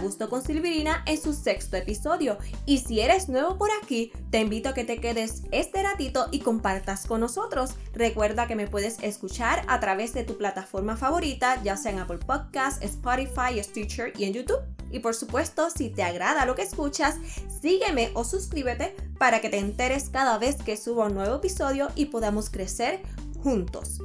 Justo con Silvirina en su sexto episodio. Y si eres nuevo por aquí, te invito a que te quedes este ratito y compartas con nosotros. Recuerda que me puedes escuchar a través de tu plataforma favorita, ya sea en Apple Podcasts, Spotify, Stitcher y en YouTube. Y por supuesto, si te agrada lo que escuchas, sígueme o suscríbete para que te enteres cada vez que subo un nuevo episodio y podamos crecer juntos.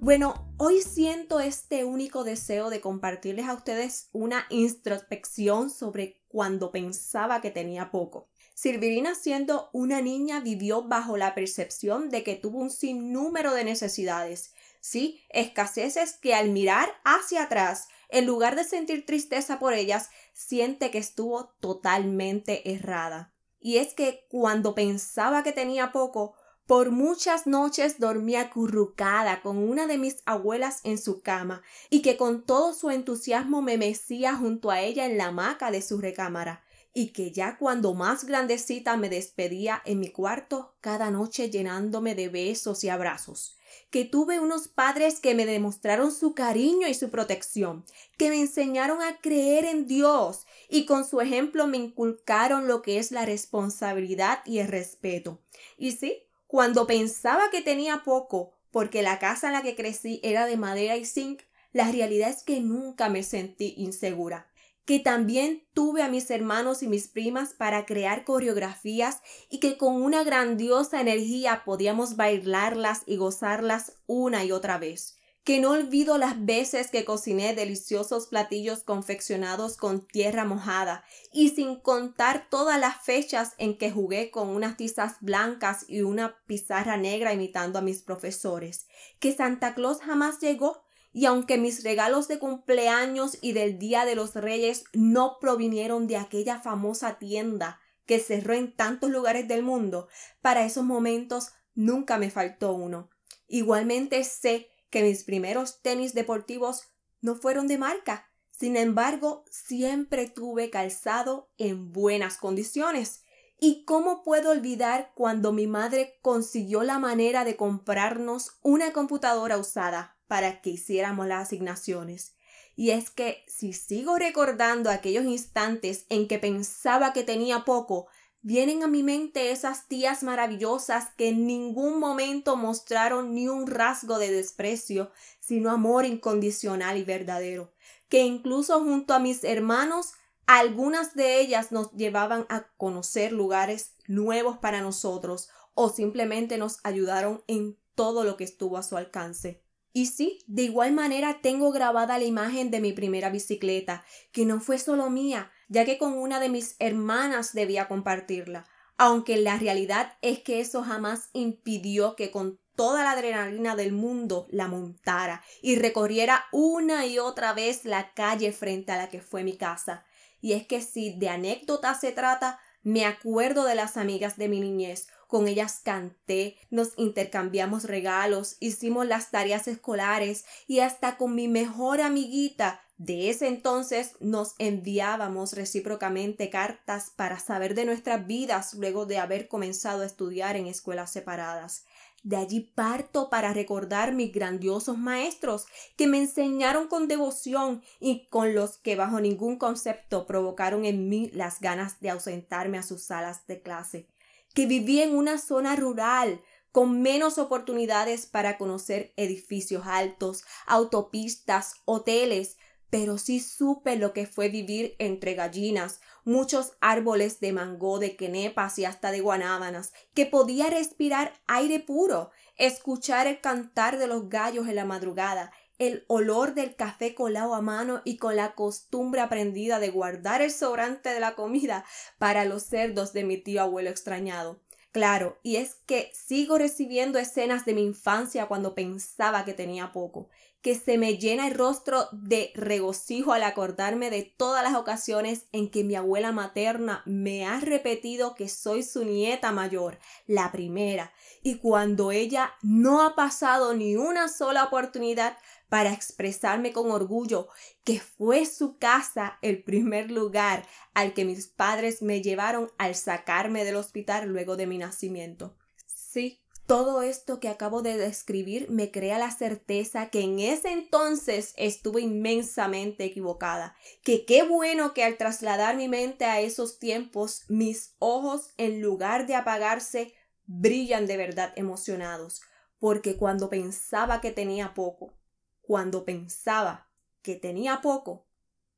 Bueno, hoy siento este único deseo de compartirles a ustedes una introspección sobre cuando pensaba que tenía poco. Silvirina siendo una niña vivió bajo la percepción de que tuvo un sinnúmero de necesidades, sí, escaseces que al mirar hacia atrás, en lugar de sentir tristeza por ellas, siente que estuvo totalmente errada. Y es que cuando pensaba que tenía poco, por muchas noches dormía acurrucada con una de mis abuelas en su cama y que con todo su entusiasmo me mecía junto a ella en la hamaca de su recámara y que ya cuando más grandecita me despedía en mi cuarto cada noche llenándome de besos y abrazos que tuve unos padres que me demostraron su cariño y su protección, que me enseñaron a creer en Dios y con su ejemplo me inculcaron lo que es la responsabilidad y el respeto. Y sí, cuando pensaba que tenía poco, porque la casa en la que crecí era de madera y zinc, la realidad es que nunca me sentí insegura. Que también tuve a mis hermanos y mis primas para crear coreografías y que con una grandiosa energía podíamos bailarlas y gozarlas una y otra vez que no olvido las veces que cociné deliciosos platillos confeccionados con tierra mojada y sin contar todas las fechas en que jugué con unas tizas blancas y una pizarra negra imitando a mis profesores, que Santa Claus jamás llegó y aunque mis regalos de cumpleaños y del Día de los Reyes no provinieron de aquella famosa tienda que cerró en tantos lugares del mundo, para esos momentos nunca me faltó uno. Igualmente sé que mis primeros tenis deportivos no fueron de marca. Sin embargo, siempre tuve calzado en buenas condiciones. ¿Y cómo puedo olvidar cuando mi madre consiguió la manera de comprarnos una computadora usada para que hiciéramos las asignaciones? Y es que si sigo recordando aquellos instantes en que pensaba que tenía poco, Vienen a mi mente esas tías maravillosas que en ningún momento mostraron ni un rasgo de desprecio, sino amor incondicional y verdadero, que incluso junto a mis hermanos, algunas de ellas nos llevaban a conocer lugares nuevos para nosotros o simplemente nos ayudaron en todo lo que estuvo a su alcance. Y sí, de igual manera tengo grabada la imagen de mi primera bicicleta, que no fue solo mía, ya que con una de mis hermanas debía compartirla, aunque la realidad es que eso jamás impidió que con toda la adrenalina del mundo la montara y recorriera una y otra vez la calle frente a la que fue mi casa. Y es que si de anécdota se trata, me acuerdo de las amigas de mi niñez, con ellas canté, nos intercambiamos regalos, hicimos las tareas escolares y hasta con mi mejor amiguita de ese entonces nos enviábamos recíprocamente cartas para saber de nuestras vidas luego de haber comenzado a estudiar en escuelas separadas. De allí parto para recordar mis grandiosos maestros que me enseñaron con devoción y con los que bajo ningún concepto provocaron en mí las ganas de ausentarme a sus salas de clase, que viví en una zona rural con menos oportunidades para conocer edificios altos, autopistas, hoteles, pero sí supe lo que fue vivir entre gallinas, muchos árboles de mango, de quenepas y hasta de guanábanas, que podía respirar aire puro, escuchar el cantar de los gallos en la madrugada, el olor del café colado a mano y con la costumbre aprendida de guardar el sobrante de la comida para los cerdos de mi tío abuelo extrañado. Claro, y es que sigo recibiendo escenas de mi infancia cuando pensaba que tenía poco, que se me llena el rostro de regocijo al acordarme de todas las ocasiones en que mi abuela materna me ha repetido que soy su nieta mayor, la primera, y cuando ella no ha pasado ni una sola oportunidad para expresarme con orgullo que fue su casa el primer lugar al que mis padres me llevaron al sacarme del hospital luego de mi nacimiento. Sí, Todo esto que acabo de describir me crea la certeza que en ese entonces estuve inmensamente equivocada, que qué bueno que al trasladar mi mente a esos tiempos, mis ojos en lugar de apagarse, brillan de verdad emocionados, porque cuando pensaba que tenía poco, cuando pensaba que tenía poco,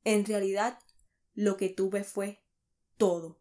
en realidad lo que tuve fue todo.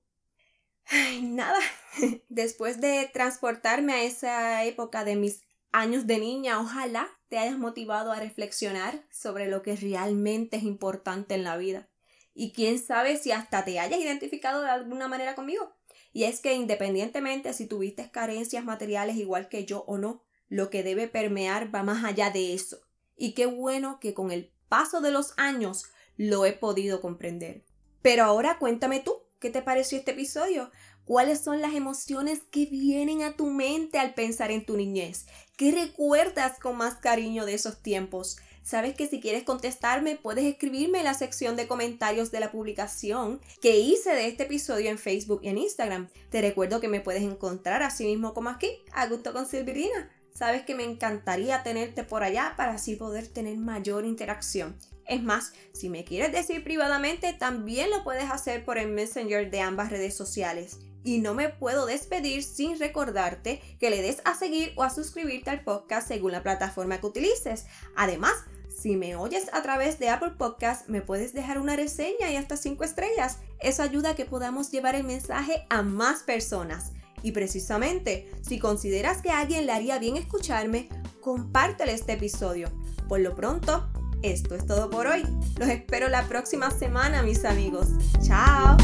Ay, nada. Después de transportarme a esa época de mis años de niña, ojalá te hayas motivado a reflexionar sobre lo que realmente es importante en la vida. Y quién sabe si hasta te hayas identificado de alguna manera conmigo. Y es que independientemente si tuviste carencias materiales igual que yo o no, lo que debe permear va más allá de eso. Y qué bueno que con el paso de los años lo he podido comprender. Pero ahora cuéntame tú, ¿qué te pareció este episodio? ¿Cuáles son las emociones que vienen a tu mente al pensar en tu niñez? ¿Qué recuerdas con más cariño de esos tiempos? Sabes que si quieres contestarme puedes escribirme en la sección de comentarios de la publicación que hice de este episodio en Facebook y en Instagram. Te recuerdo que me puedes encontrar así mismo como aquí, a gusto con Silvirina. Sabes que me encantaría tenerte por allá para así poder tener mayor interacción. Es más, si me quieres decir privadamente, también lo puedes hacer por el Messenger de ambas redes sociales. Y no me puedo despedir sin recordarte que le des a seguir o a suscribirte al podcast según la plataforma que utilices. Además, si me oyes a través de Apple Podcast, me puedes dejar una reseña y hasta 5 estrellas. Eso ayuda a que podamos llevar el mensaje a más personas. Y precisamente, si consideras que a alguien le haría bien escucharme, compártele este episodio. Por lo pronto, esto es todo por hoy. Los espero la próxima semana, mis amigos. Chao.